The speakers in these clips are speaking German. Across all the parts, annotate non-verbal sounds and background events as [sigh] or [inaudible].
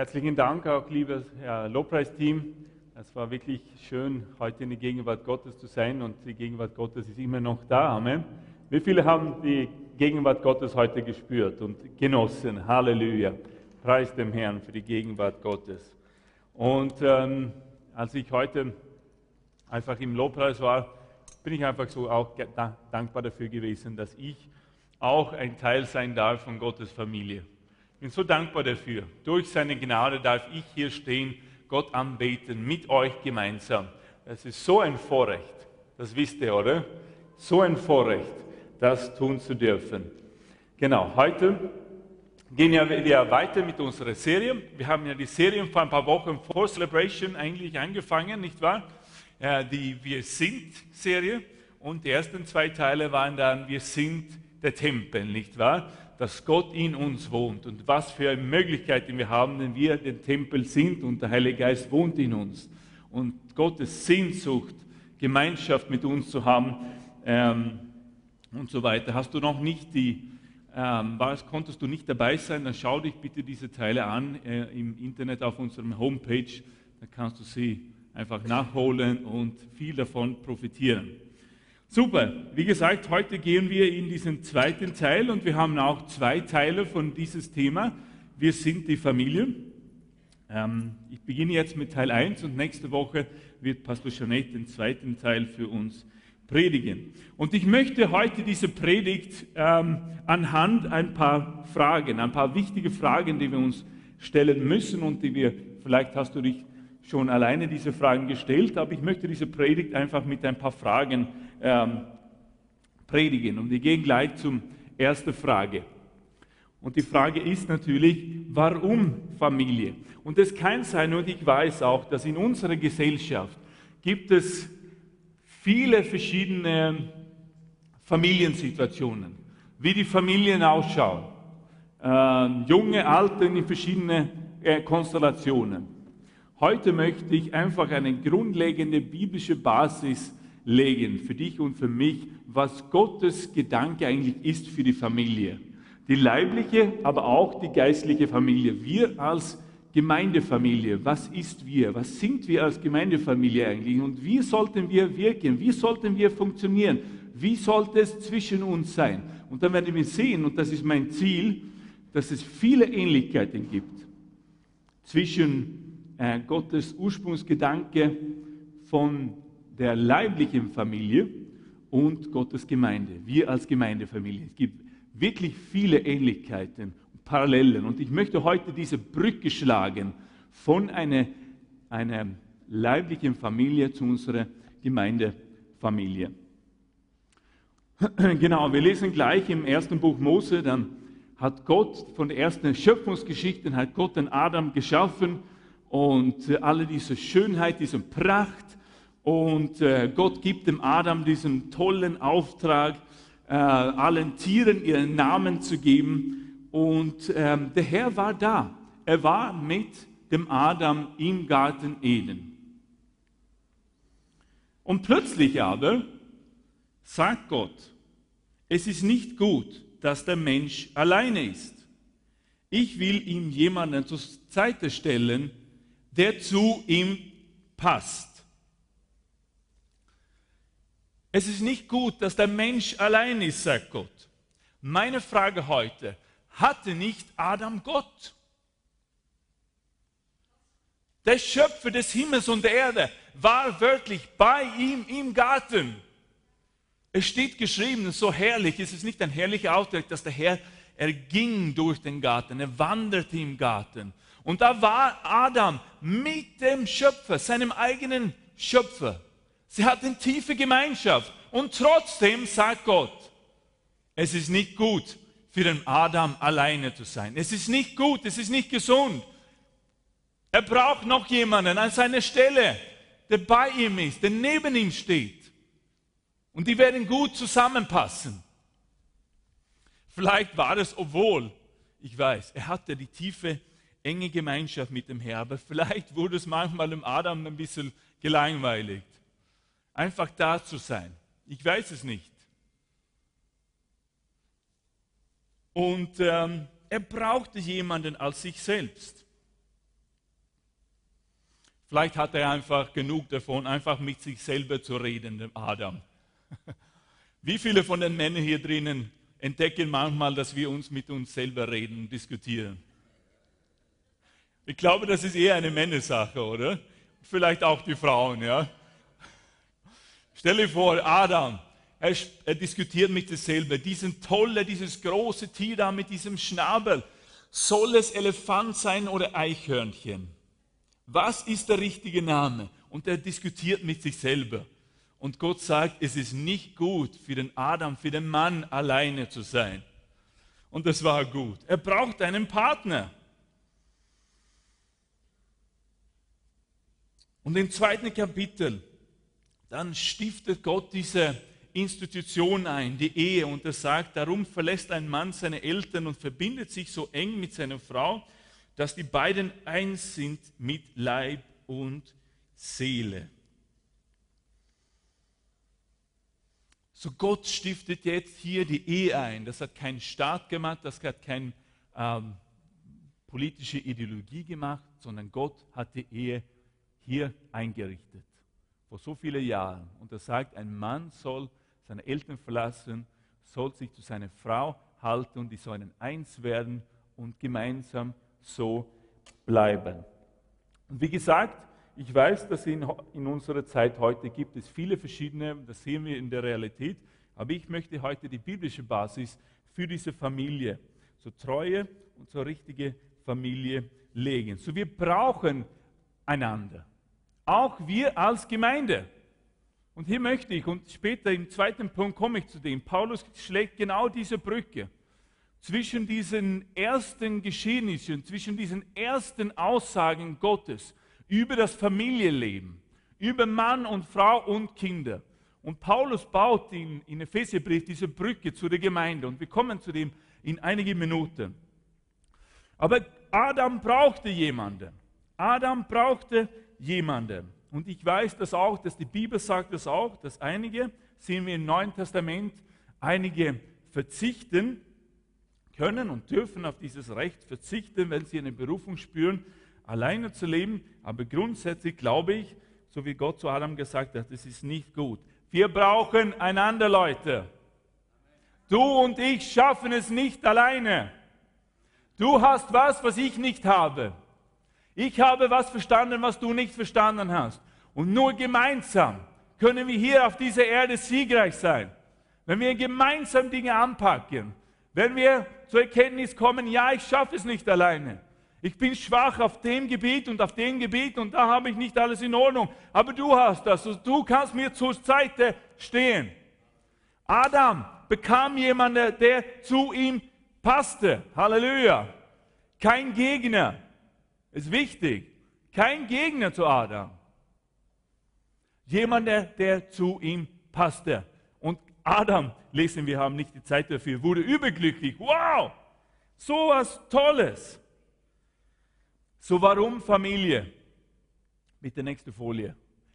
Herzlichen Dank auch, liebes Lobpreisteam. Es war wirklich schön, heute in der Gegenwart Gottes zu sein und die Gegenwart Gottes ist immer noch da. Amen. Wie viele haben die Gegenwart Gottes heute gespürt und genossen? Halleluja. Preis dem Herrn für die Gegenwart Gottes. Und ähm, als ich heute einfach im Lobpreis war, bin ich einfach so auch dankbar dafür gewesen, dass ich auch ein Teil sein darf von Gottes Familie. Ich bin so dankbar dafür. Durch seine Gnade darf ich hier stehen, Gott anbeten, mit euch gemeinsam. Das ist so ein Vorrecht. Das wisst ihr, oder? So ein Vorrecht, das tun zu dürfen. Genau, heute gehen wir weiter mit unserer Serie. Wir haben ja die Serie vor ein paar Wochen vor Celebration eigentlich angefangen, nicht wahr? Die Wir sind Serie. Und die ersten zwei Teile waren dann Wir sind der Tempel, nicht wahr? Dass Gott in uns wohnt und was für Möglichkeiten wir haben, wenn wir den Tempel sind und der Heilige Geist wohnt in uns. Und Gottes Sehnsucht, Gemeinschaft mit uns zu haben ähm, und so weiter. Hast du noch nicht die, ähm, was, konntest du nicht dabei sein, dann schau dich bitte diese Teile an äh, im Internet auf unserem Homepage. Da kannst du sie einfach nachholen und viel davon profitieren. Super. Wie gesagt, heute gehen wir in diesen zweiten Teil und wir haben auch zwei Teile von dieses Thema. Wir sind die Familie. Ähm, ich beginne jetzt mit Teil 1 und nächste Woche wird Pastor Jeanette den zweiten Teil für uns predigen. Und ich möchte heute diese Predigt ähm, anhand ein paar Fragen, ein paar wichtige Fragen, die wir uns stellen müssen und die wir, vielleicht hast du dich schon alleine diese Fragen gestellt, aber ich möchte diese Predigt einfach mit ein paar Fragen ähm, predigen. Und wir gehen gleich zum ersten Frage. Und die Frage ist natürlich, warum Familie? Und es kann sein, und ich weiß auch, dass in unserer Gesellschaft gibt es viele verschiedene Familiensituationen, wie die Familien ausschauen. Äh, junge, alte in verschiedenen äh, Konstellationen. Heute möchte ich einfach eine grundlegende biblische Basis legen, für dich und für mich, was Gottes Gedanke eigentlich ist für die Familie. Die leibliche, aber auch die geistliche Familie. Wir als Gemeindefamilie, was ist wir? Was sind wir als Gemeindefamilie eigentlich? Und wie sollten wir wirken? Wie sollten wir funktionieren? Wie sollte es zwischen uns sein? Und dann werden wir sehen, und das ist mein Ziel, dass es viele Ähnlichkeiten gibt zwischen äh, Gottes Ursprungsgedanke von der leiblichen Familie und Gottes Gemeinde. Wir als Gemeindefamilie. Es gibt wirklich viele Ähnlichkeiten und Parallelen. Und ich möchte heute diese Brücke schlagen von einer, einer leiblichen Familie zu unserer Gemeindefamilie. [clears throat] Genau, wir lesen gleich im ersten Buch Mose, dann hat Gott von der ersten Schöpfungsgeschichte, hat Gott den Adam geschaffen und alle diese Schönheit, diese Pracht, und äh, Gott gibt dem Adam diesen tollen Auftrag, äh, allen Tieren ihren Namen zu geben. Und ähm, der Herr war da. Er war mit dem Adam im Garten Eden. Und plötzlich aber sagt Gott, es ist nicht gut, dass der Mensch alleine ist. Ich will ihm jemanden zur Seite stellen, der zu ihm passt. Es ist nicht gut, dass der Mensch allein ist, sagt Gott. Meine Frage heute, hatte nicht Adam Gott? Der Schöpfer des Himmels und der Erde war wörtlich bei ihm im Garten. Es steht geschrieben, so herrlich, es ist nicht ein herrlicher Ausdruck, dass der Herr, er ging durch den Garten, er wanderte im Garten. Und da war Adam mit dem Schöpfer, seinem eigenen Schöpfer. Sie hatten tiefe Gemeinschaft. Und trotzdem sagt Gott, es ist nicht gut für den Adam alleine zu sein. Es ist nicht gut, es ist nicht gesund. Er braucht noch jemanden an seiner Stelle, der bei ihm ist, der neben ihm steht. Und die werden gut zusammenpassen. Vielleicht war es, obwohl, ich weiß, er hatte die tiefe, enge Gemeinschaft mit dem Herrn, aber vielleicht wurde es manchmal dem Adam ein bisschen gelangweiligt einfach da zu sein. Ich weiß es nicht. Und ähm, er brauchte jemanden als sich selbst. Vielleicht hat er einfach genug davon, einfach mit sich selber zu reden, dem Adam. [laughs] Wie viele von den Männern hier drinnen entdecken manchmal, dass wir uns mit uns selber reden und diskutieren? Ich glaube, das ist eher eine Männersache, oder? Vielleicht auch die Frauen, ja? Stell dir vor, Adam, er, er diskutiert mit sich selber. Diesen tolle, dieses große Tier da mit diesem Schnabel. Soll es Elefant sein oder Eichhörnchen? Was ist der richtige Name? Und er diskutiert mit sich selber. Und Gott sagt, es ist nicht gut für den Adam, für den Mann alleine zu sein. Und das war gut. Er braucht einen Partner. Und im zweiten Kapitel, dann stiftet Gott diese Institution ein, die Ehe. Und er sagt, darum verlässt ein Mann seine Eltern und verbindet sich so eng mit seiner Frau, dass die beiden eins sind mit Leib und Seele. So Gott stiftet jetzt hier die Ehe ein. Das hat kein Staat gemacht, das hat keine ähm, politische Ideologie gemacht, sondern Gott hat die Ehe hier eingerichtet. Vor so vielen Jahren. Und er sagt, ein Mann soll seine Eltern verlassen, soll sich zu seiner Frau halten und die sollen eins werden und gemeinsam so bleiben. Und wie gesagt, ich weiß, dass in, in unserer Zeit heute gibt es viele verschiedene, das sehen wir in der Realität, aber ich möchte heute die biblische Basis für diese Familie, so treue und so richtige Familie legen. So wir brauchen einander. Auch wir als Gemeinde. Und hier möchte ich, und später im zweiten Punkt komme ich zu dem, Paulus schlägt genau diese Brücke zwischen diesen ersten Geschehnissen, zwischen diesen ersten Aussagen Gottes über das Familienleben, über Mann und Frau und Kinder. Und Paulus baut in, in Epheserbrief diese Brücke zu der Gemeinde und wir kommen zu dem in einigen Minuten. Aber Adam brauchte jemanden. Adam brauchte jemanden. Und ich weiß das auch, dass die Bibel sagt das auch, dass einige, sehen wir im Neuen Testament, einige verzichten können und dürfen auf dieses Recht verzichten, wenn sie eine Berufung spüren, alleine zu leben. Aber grundsätzlich glaube ich, so wie Gott zu Adam gesagt hat, das ist nicht gut. Wir brauchen einander, Leute. Du und ich schaffen es nicht alleine. Du hast was, was ich nicht habe. Ich habe was verstanden, was du nicht verstanden hast. Und nur gemeinsam können wir hier auf dieser Erde siegreich sein. Wenn wir gemeinsam Dinge anpacken, wenn wir zur Erkenntnis kommen, ja, ich schaffe es nicht alleine. Ich bin schwach auf dem Gebiet und auf dem Gebiet und da habe ich nicht alles in Ordnung. Aber du hast das und du kannst mir zur Seite stehen. Adam bekam jemanden, der zu ihm passte. Halleluja. Kein Gegner. Ist wichtig. Kein Gegner zu Adam. Jemand, der, der zu ihm passte. Und Adam lesen wir haben nicht die Zeit dafür, wurde überglücklich. Wow, so was Tolles. So warum Familie? Mit der nächsten Folie.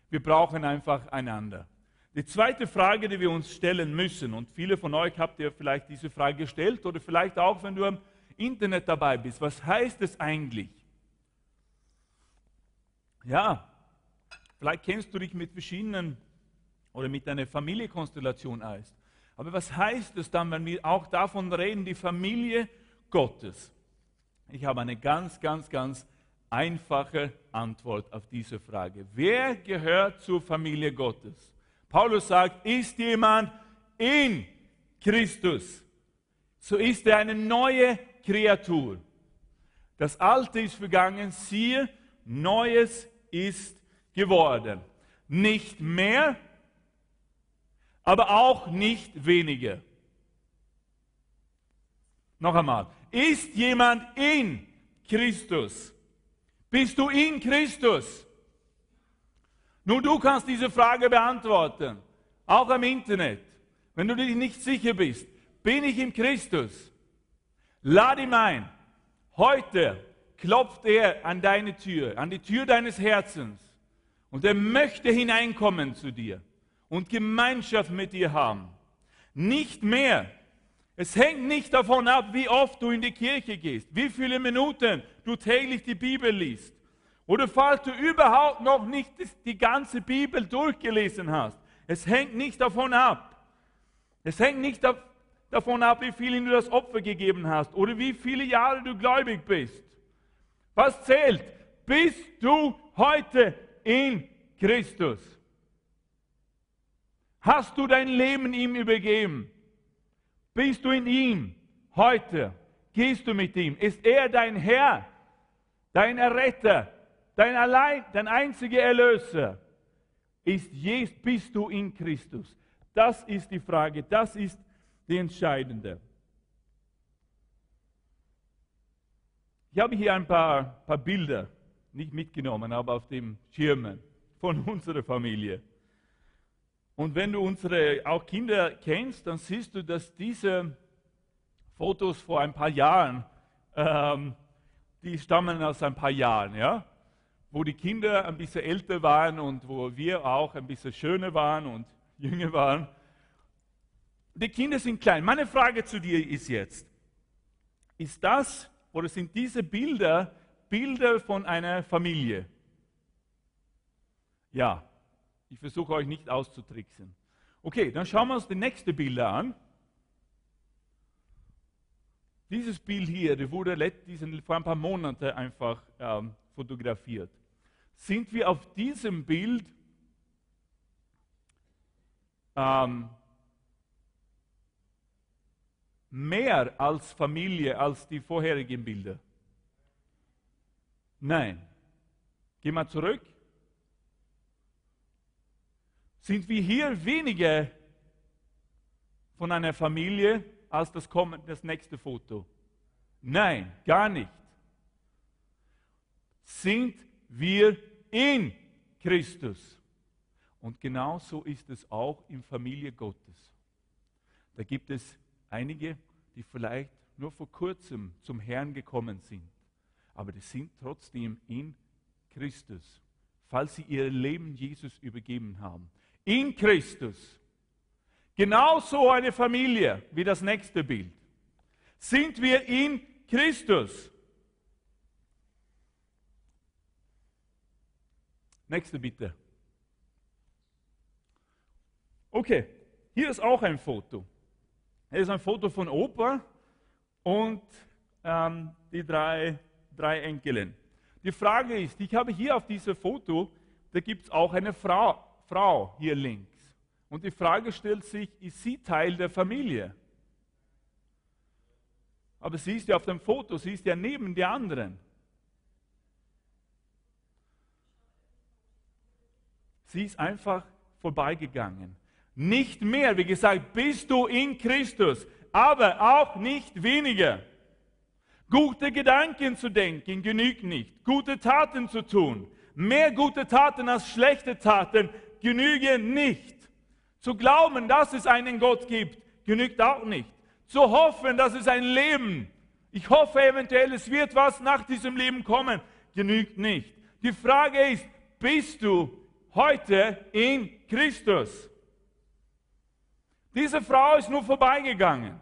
Wir brauchen einfach einander. Die zweite Frage, die wir uns stellen müssen, und viele von euch habt ihr vielleicht diese Frage gestellt oder vielleicht auch, wenn du am Internet dabei bist, was heißt es eigentlich? Ja, vielleicht kennst du dich mit verschiedenen oder mit einer Familienkonstellation aus. Aber was heißt es dann, wenn wir auch davon reden, die Familie Gottes? Ich habe eine ganz, ganz, ganz einfache Antwort auf diese Frage. Wer gehört zur Familie Gottes? Paulus sagt, ist jemand in Christus, so ist er eine neue Kreatur. Das Alte ist vergangen, siehe, Neues ist geworden. Nicht mehr, aber auch nicht weniger. Noch einmal, ist jemand in Christus? Bist du in Christus? Nur du kannst diese Frage beantworten, auch am Internet. Wenn du dir nicht sicher bist, bin ich in Christus? Lade ihn ein. Heute klopft er an deine Tür, an die Tür deines Herzens. Und er möchte hineinkommen zu dir und Gemeinschaft mit dir haben. Nicht mehr. Es hängt nicht davon ab, wie oft du in die Kirche gehst, wie viele Minuten du täglich die Bibel liest Oder falls du überhaupt noch nicht die ganze Bibel durchgelesen hast. Es hängt nicht davon ab. Es hängt nicht davon ab, wie viel du das Opfer gegeben hast oder wie viele Jahre du gläubig bist. Was zählt? Bist du heute in Christus? Hast du dein Leben ihm übergeben? Bist du in ihm heute? Gehst du mit ihm? Ist er dein Herr, dein Erretter, dein allein, dein einziger Erlöser? Ist Jesus, bist du in Christus? Das ist die Frage, das ist die entscheidende. Ich habe hier ein paar, paar Bilder, nicht mitgenommen, aber auf dem Schirmen von [laughs] unserer Familie. Und wenn du unsere auch Kinder kennst, dann siehst du, dass diese Fotos vor ein paar Jahren, ähm, die stammen aus ein paar Jahren, ja, wo die Kinder ein bisschen älter waren und wo wir auch ein bisschen schöner waren und [laughs] jünger waren. Die Kinder sind klein. Meine Frage zu dir ist jetzt, ist das oder sind diese Bilder Bilder von einer Familie? Ja, ich versuche euch nicht auszutricksen. Okay, dann schauen wir uns die nächste Bilder an. Dieses Bild hier, der wurde vor ein paar Monaten einfach ähm, fotografiert. Sind wir auf diesem Bild ähm, mehr als Familie als die vorherigen Bilder? Nein. Geh mal zurück. Sind wir hier weniger von einer Familie als das, kommende, das nächste Foto? Nein, gar nicht. Sind wir in Christus? Und genau so ist es auch in Familie Gottes. Da gibt es einige, die vielleicht nur vor kurzem zum Herrn gekommen sind, aber die sind trotzdem in Christus, falls sie ihr Leben Jesus übergeben haben. In Christus. Genauso eine Familie wie das nächste Bild. Sind wir in Christus? Nächste bitte. Okay, hier ist auch ein Foto. Hier ist ein Foto von Opa und ähm, die drei, drei Enkelin. Die Frage ist, ich habe hier auf diesem Foto, da gibt es auch eine Frau, Frau hier links. Und die Frage stellt sich, ist sie Teil der Familie? Aber sie ist ja auf dem Foto, sie ist ja neben die anderen. Sie ist einfach vorbeigegangen. Nicht mehr, wie gesagt, bist du in Christus, aber auch nicht weniger. Gute Gedanken zu denken genügt nicht. Gute Taten zu tun. Mehr gute Taten als schlechte Taten genügen nicht. Zu glauben, dass es einen Gott gibt, genügt auch nicht. Zu hoffen, dass es ein Leben, ich hoffe eventuell, es wird was nach diesem Leben kommen, genügt nicht. Die Frage ist, bist du heute in Christus? Diese Frau ist nur vorbeigegangen.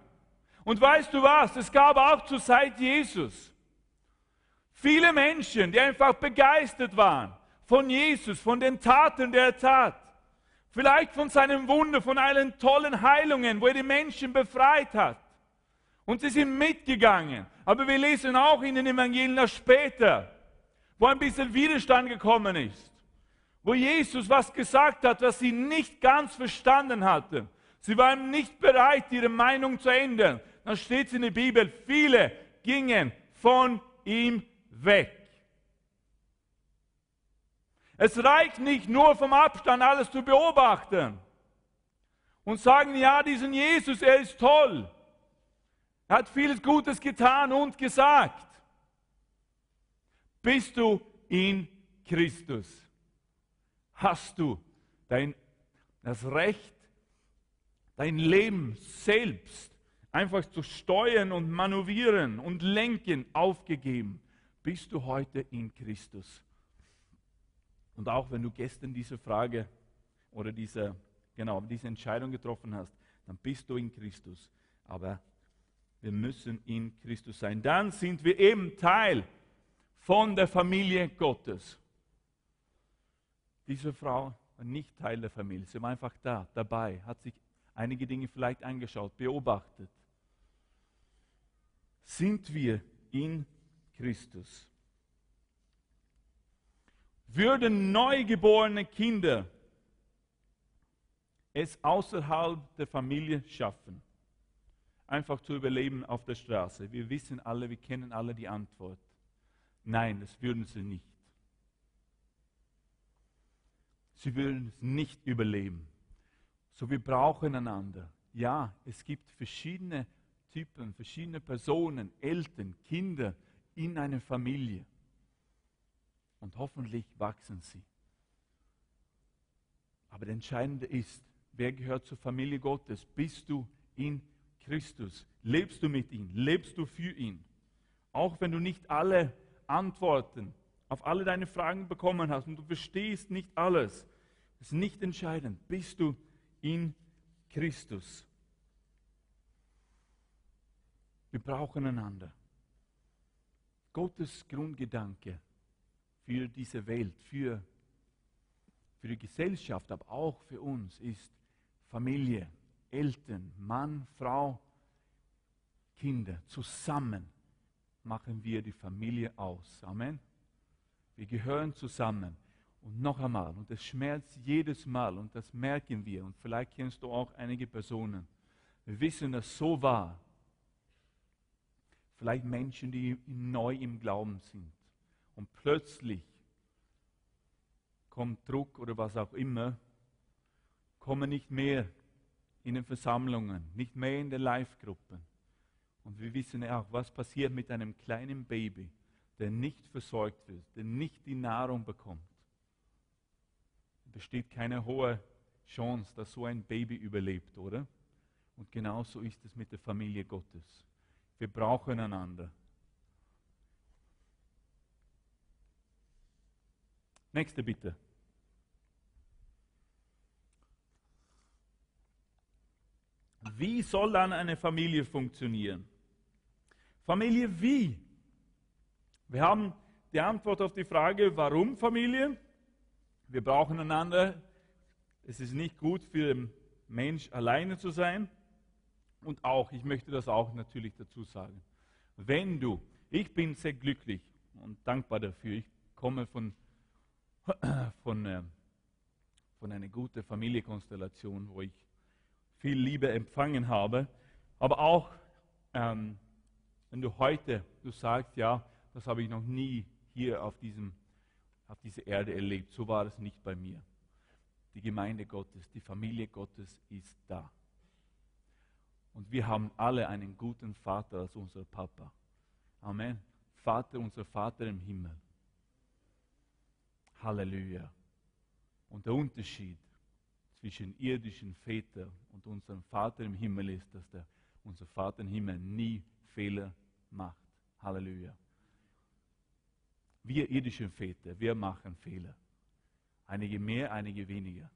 Und weißt du was? Es gab auch zur Zeit Jesus viele Menschen, die einfach begeistert waren von Jesus, von den Taten, der er tat. Vielleicht von seinem Wunder, von allen tollen Heilungen, wo er die Menschen befreit hat. Und sie sind mitgegangen. Aber wir lesen auch in den Evangelien später, wo ein bisschen Widerstand gekommen ist. Wo Jesus was gesagt hat, was sie nicht ganz verstanden hatten. Sie waren nicht bereit, ihre Meinung zu ändern. Dann steht es in der Bibel, viele gingen von ihm weg. Es reicht nicht nur vom Abstand alles zu beobachten und sagen, ja, diesen Jesus, er ist toll. Er hat vieles Gutes getan und gesagt. Bist du in Christus? Hast du dein, das Recht, dein Leben selbst einfach zu steuern und manövrieren und lenken aufgegeben, bist du heute in Christus. Und auch wenn du gestern diese Frage oder diese, genau, diese Entscheidung getroffen hast, dann bist du in Christus. Aber wir müssen in Christus sein. Dann sind wir eben Teil von der Familie Gottes. Diese Frau war nicht Teil der Familie, sie war einfach da, dabei, hat sich einige Dinge vielleicht angeschaut, beobachtet. Sind wir in Christus? Würden neugeborene Kinder es außerhalb der Familie schaffen, einfach zu überleben auf der Straße? Wir wissen alle, wir kennen alle die Antwort. Nein, das würden sie nicht. Sie würden es nicht überleben. So, wir brauchen einander. Ja, es gibt verschiedene Typen, verschiedene Personen, Eltern, Kinder in einer Familie. Und hoffentlich wachsen sie. Aber das Entscheidende ist, wer gehört zur Familie Gottes? Bist du in Christus? Lebst du mit ihm? Lebst du für ihn? Auch wenn du nicht alle Antworten auf alle deine Fragen bekommen hast und du verstehst nicht alles, ist nicht entscheidend. Bist du in Christus? Wir brauchen einander. Gottes Grundgedanke für diese Welt, für, für die Gesellschaft, aber auch für uns ist Familie, Eltern, Mann, Frau, Kinder. Zusammen machen wir die Familie aus. Amen. Wir gehören zusammen. Und noch einmal, und es schmerzt jedes Mal, und das merken wir, und vielleicht kennst du auch einige Personen. Wir wissen, dass so war. Vielleicht Menschen, die neu im Glauben sind. Und plötzlich kommt Druck oder was auch immer, kommen nicht mehr in den Versammlungen, nicht mehr in den Live-Gruppen. Und wir wissen auch, was passiert mit einem kleinen Baby, der nicht versorgt wird, der nicht die Nahrung bekommt. Es besteht keine hohe Chance, dass so ein Baby überlebt, oder? Und genauso ist es mit der Familie Gottes. Wir brauchen einander. Nächste bitte. Wie soll dann eine Familie funktionieren? Familie wie? Wir haben die Antwort auf die Frage, warum Familie? Wir brauchen einander. Es ist nicht gut für den Mensch alleine zu sein. Und auch, ich möchte das auch natürlich dazu sagen, wenn du, ich bin sehr glücklich und dankbar dafür, ich komme von, [clears throat] von, äh, von einer guten Familienkonstellation, wo ich viel Liebe empfangen habe, aber auch ähm, wenn du heute, du sagst, ja, das habe ich noch nie hier auf, diesem, auf dieser Erde erlebt, so war es nicht bei mir. Die Gemeinde Gottes, die Familie Gottes ist da. Und wir haben alle einen guten Vater als unser Papa. Amen. Vater, unser Vater im Himmel. Halleluja. Und der Unterschied zwischen irdischen Vätern und unserem Vater im Himmel ist, dass der, unser Vater im Himmel nie Fehler macht. Halleluja. Wir irdischen Väter, wir machen Fehler. Einige mehr, einige weniger.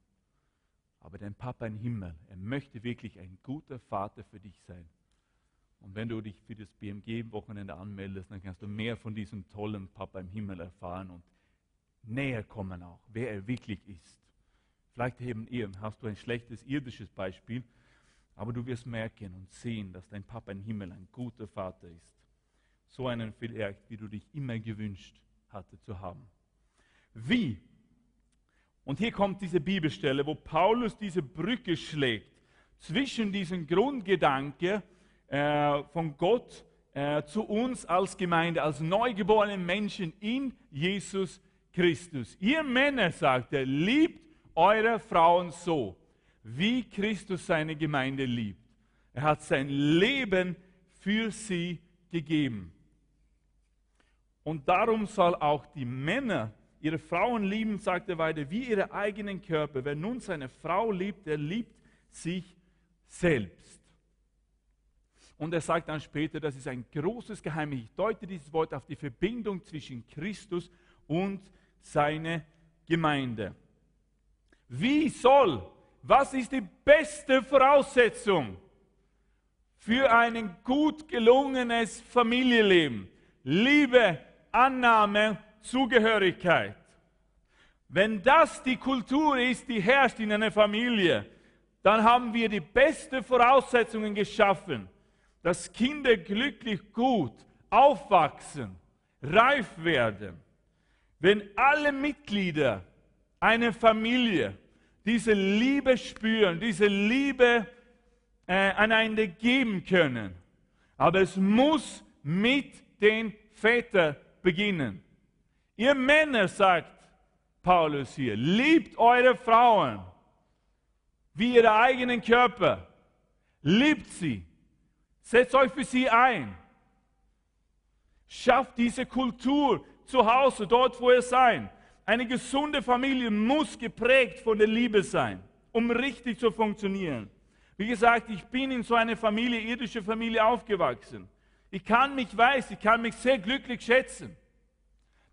Aber dein Papa im Himmel, er möchte wirklich ein guter Vater für dich sein. Und wenn du dich für das BMG-Wochenende anmeldest, dann kannst du mehr von diesem tollen Papa im Himmel erfahren und näher kommen auch, wer er wirklich ist. Vielleicht eben ihr, hast du ein schlechtes irdisches Beispiel, aber du wirst merken und sehen, dass dein Papa im Himmel ein guter Vater ist. So einen vielleicht, wie du dich immer gewünscht hatte zu haben. Wie? Und hier kommt diese Bibelstelle, wo Paulus diese Brücke schlägt zwischen diesem Grundgedanke äh, von Gott äh, zu uns als Gemeinde, als neugeborene Menschen in Jesus Christus. Ihr Männer, sagt er, liebt eure Frauen so, wie Christus seine Gemeinde liebt. Er hat sein Leben für sie gegeben. Und darum soll auch die Männer ihre Frauen lieben, sagt er weiter, wie ihre eigenen Körper. Wer nun seine Frau liebt, der liebt sich selbst. Und er sagt dann später, das ist ein großes Geheimnis. Ich deute dieses Wort auf die Verbindung zwischen Christus und seine Gemeinde. Wie soll, was ist die beste Voraussetzung für ein gut gelungenes Familienleben? Liebe Annahme, Zugehörigkeit. Wenn das die Kultur ist, die herrscht in einer Familie, dann haben wir die besten Voraussetzungen geschaffen, dass Kinder glücklich gut aufwachsen, reif werden. Wenn alle Mitglieder einer Familie diese Liebe spüren, diese Liebe äh, einander geben können, aber es muss mit den Vätern beginnen. Ihr Männer, sagt Paulus hier, liebt eure Frauen wie ihre eigenen Körper. Liebt sie. Setzt euch für sie ein. Schafft diese Kultur zu Hause, dort wo ihr seid. Eine gesunde Familie muss geprägt von der Liebe sein, um richtig zu funktionieren. Wie gesagt, ich bin in so einer Familie, irdische Familie aufgewachsen. Ich kann mich weiß, ich kann mich sehr glücklich schätzen.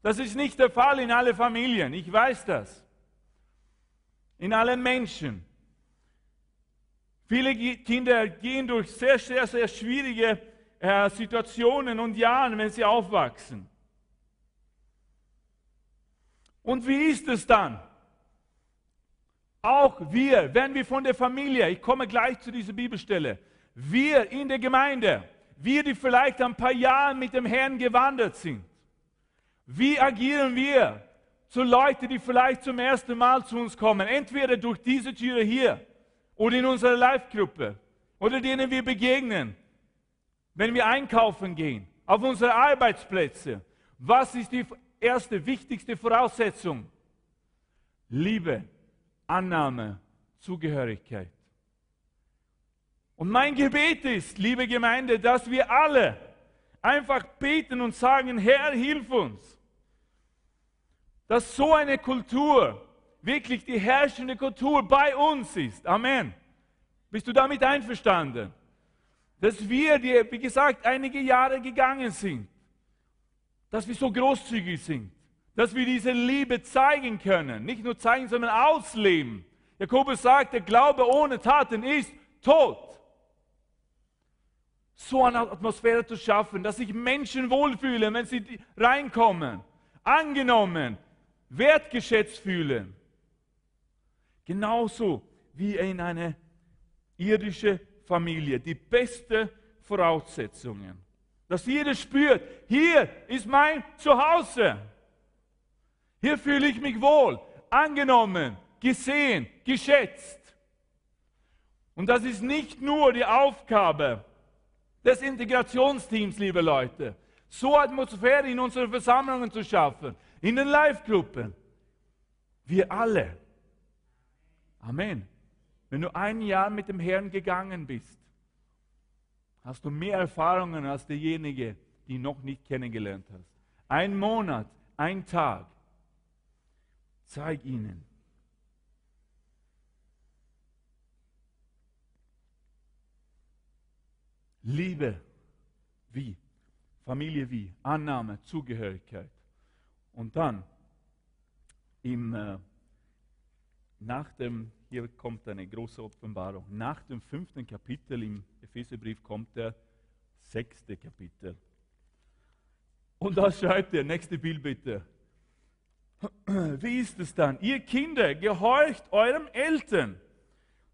Das ist nicht der Fall in allen Familien, ich weiß das. In allen Menschen. Viele Kinder gehen durch sehr, sehr, sehr schwierige äh, Situationen und Jahren, wenn sie aufwachsen. Und wie ist es dann? Auch wir, wenn wir von der Familie, ich komme gleich zu dieser Bibelstelle, wir in der Gemeinde, wir, die vielleicht ein paar Jahre mit dem Herrn gewandert sind, wie agieren wir zu Leuten, die vielleicht zum ersten Mal zu uns kommen, entweder durch diese Türe hier oder in unserer Live-Gruppe oder denen wir begegnen, wenn wir einkaufen gehen, auf unsere Arbeitsplätze. Was ist die erste, wichtigste Voraussetzung? Liebe, Annahme, Zugehörigkeit. Und mein Gebet ist, liebe Gemeinde, dass wir alle einfach beten und sagen, Herr, hilf uns, dass so eine Kultur wirklich die herrschende Kultur bei uns ist. Amen. Bist du damit einverstanden? Dass wir, die, wie gesagt, einige Jahre gegangen sind, dass wir so großzügig sind, dass wir diese Liebe zeigen können. Nicht nur zeigen, sondern ausleben. Jakobus sagt, der Glaube ohne Taten ist tot. So eine Atmosphäre zu schaffen, dass sich Menschen wohlfühlen, wenn sie reinkommen, angenommen, wertgeschätzt fühlen. Genauso wie in eine irdische Familie. Die beste Voraussetzungen. Dass jeder spürt, hier ist mein Zuhause. Hier fühle ich mich wohl, angenommen, gesehen, geschätzt. Und das ist nicht nur die Aufgabe des Integrationsteams, liebe Leute, so Atmosphäre in unseren Versammlungen zu schaffen, in den Live-Gruppen. Wir alle Amen. Wenn du ein Jahr mit dem Herrn gegangen bist, hast du mehr Erfahrungen als derjenige, die noch nicht kennengelernt hast. Ein Monat, ein Tag. Zeig ihnen. Liebe, wie? Familie wie? Annahme, Zugehörigkeit. Und dann im äh, nach dem, hier kommt eine große Offenbarung, nach dem fünften Kapitel im Epheserbrief kommt der sechste Kapitel. Und da schreibt er, nächste Bild bitte. Wie ist es dann? Ihr Kinder, gehorcht eurem Eltern.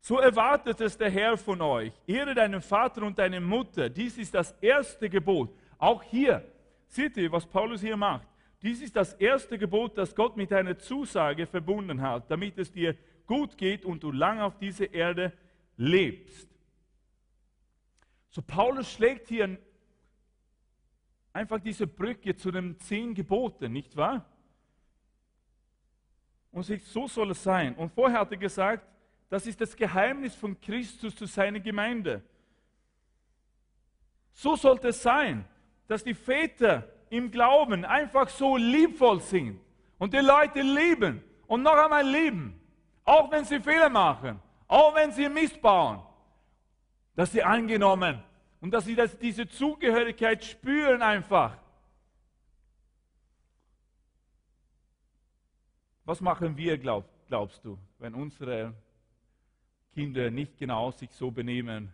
So erwartet es der Herr von euch. Ehre deinen Vater und deine Mutter. Dies ist das erste Gebot. Auch hier, seht ihr, was Paulus hier macht. Dies ist das erste Gebot, das Gott mit einer Zusage verbunden hat, damit es dir gut geht und du lang auf dieser Erde lebst. So Paulus schlägt hier einfach diese Brücke zu den zehn Geboten, nicht wahr? Und so soll es sein. Und vorher hat er gesagt, das ist das Geheimnis von Christus zu seiner Gemeinde. So sollte es sein, dass die Väter im Glauben einfach so liebvoll sind und die Leute lieben und noch einmal lieben, auch wenn sie Fehler machen, auch wenn sie missbauen, dass sie angenommen und dass sie das, diese Zugehörigkeit spüren einfach. Was machen wir, glaub, glaubst du, wenn unsere Kinder nicht genau sich so benehmen,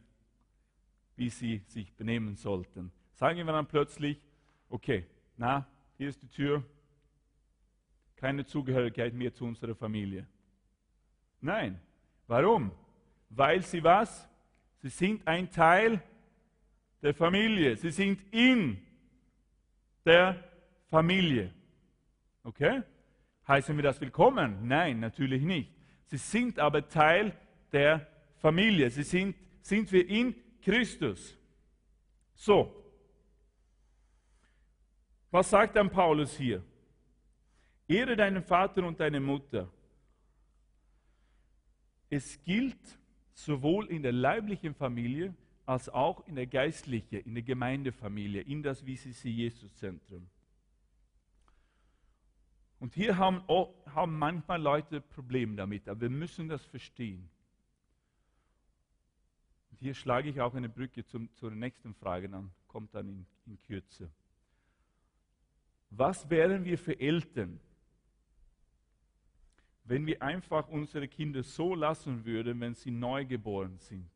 wie sie sich benehmen sollten? Sagen wir dann plötzlich, okay, na, hier ist die Tür, keine Zugehörigkeit mehr zu unserer Familie. Nein. Warum? Weil sie was? Sie sind ein Teil der Familie. Sie sind in der Familie. Okay? Heißen wir das willkommen? Nein, natürlich nicht. Sie sind aber Teil der Familie. Sie sind, sind wir in Christus. So. Was sagt dann Paulus hier? Ehre deinen Vater und deine Mutter. Es gilt sowohl in der leiblichen Familie als auch in der geistlichen, in der Gemeindefamilie, in das VCC Jesus Zentrum. Und hier haben, haben manchmal Leute Probleme damit, aber wir müssen das verstehen. Und hier schlage ich auch eine Brücke zum, zur nächsten Frage, dann kommt dann in, in Kürze. Was wären wir für Eltern, wenn wir einfach unsere Kinder so lassen würden, wenn sie neugeboren sind?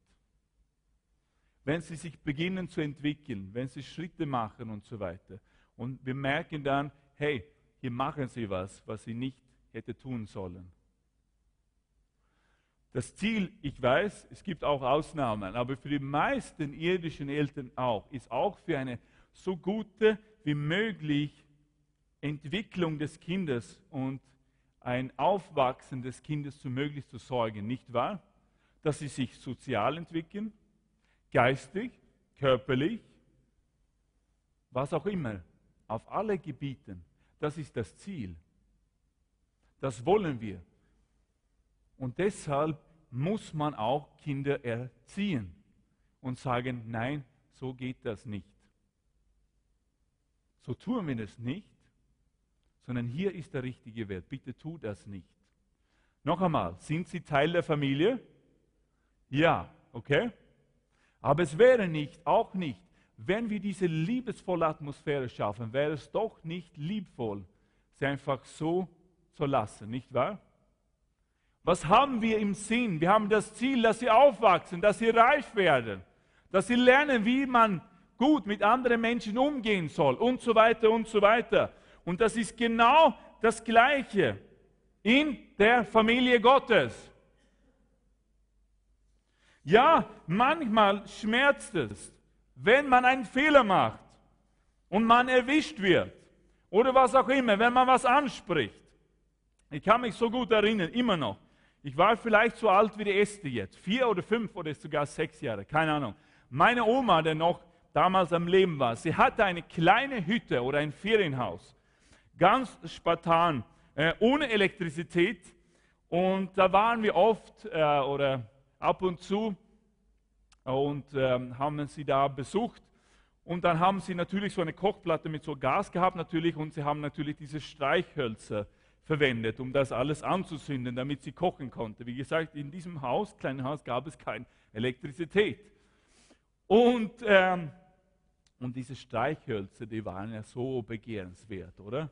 Wenn sie sich beginnen zu entwickeln, wenn sie Schritte machen und so weiter. Und wir merken dann, hey, hier machen sie was, was sie nicht hätte tun sollen. Das Ziel, ich weiß, es gibt auch Ausnahmen, aber für die meisten irdischen Eltern auch, ist auch für eine so gute wie möglich Entwicklung des Kindes und ein Aufwachsen des Kindes zu möglichst zu sorgen, nicht wahr? Dass sie sich sozial entwickeln, geistig, körperlich, was auch immer, auf alle Gebieten. Das ist das Ziel. Das wollen wir. Und deshalb muss man auch Kinder erziehen und sagen, nein, so geht das nicht. So tun wir es nicht, sondern hier ist der richtige Wert. Bitte tu das nicht. Noch einmal, sind Sie Teil der Familie? Ja, okay? Aber es wäre nicht, auch nicht, wenn wir diese liebesvolle Atmosphäre schaffen, wäre es doch nicht liebvoll, sie einfach so zu lassen, nicht wahr? Was haben wir im Sinn? Wir haben das Ziel, dass sie aufwachsen, dass sie reif werden, dass sie lernen, wie man gut mit anderen Menschen umgehen soll und so weiter und so weiter. Und das ist genau das Gleiche in der Familie Gottes. Ja, manchmal schmerzt es, wenn man einen Fehler macht und man erwischt wird oder was auch immer, wenn man was anspricht. Ich kann mich so gut erinnern, immer noch. Ich war vielleicht so alt wie die Äste jetzt, vier oder fünf oder sogar sechs Jahre, keine Ahnung. Meine Oma, der noch damals am Leben war, sie hatte eine kleine Hütte oder ein Ferienhaus, ganz spartan, äh, ohne Elektrizität. Und da waren wir oft äh, oder ab und zu und ähm, haben sie da besucht. Und dann haben sie natürlich so eine Kochplatte mit so Gas gehabt natürlich und sie haben natürlich diese Streichhölzer verwendet, um das alles anzuzünden, damit sie kochen konnte. Wie gesagt, in diesem Haus, kleinen Haus, gab es keine Elektrizität. Und, ähm, und diese Streichhölzer, die waren ja so begehrenswert, oder?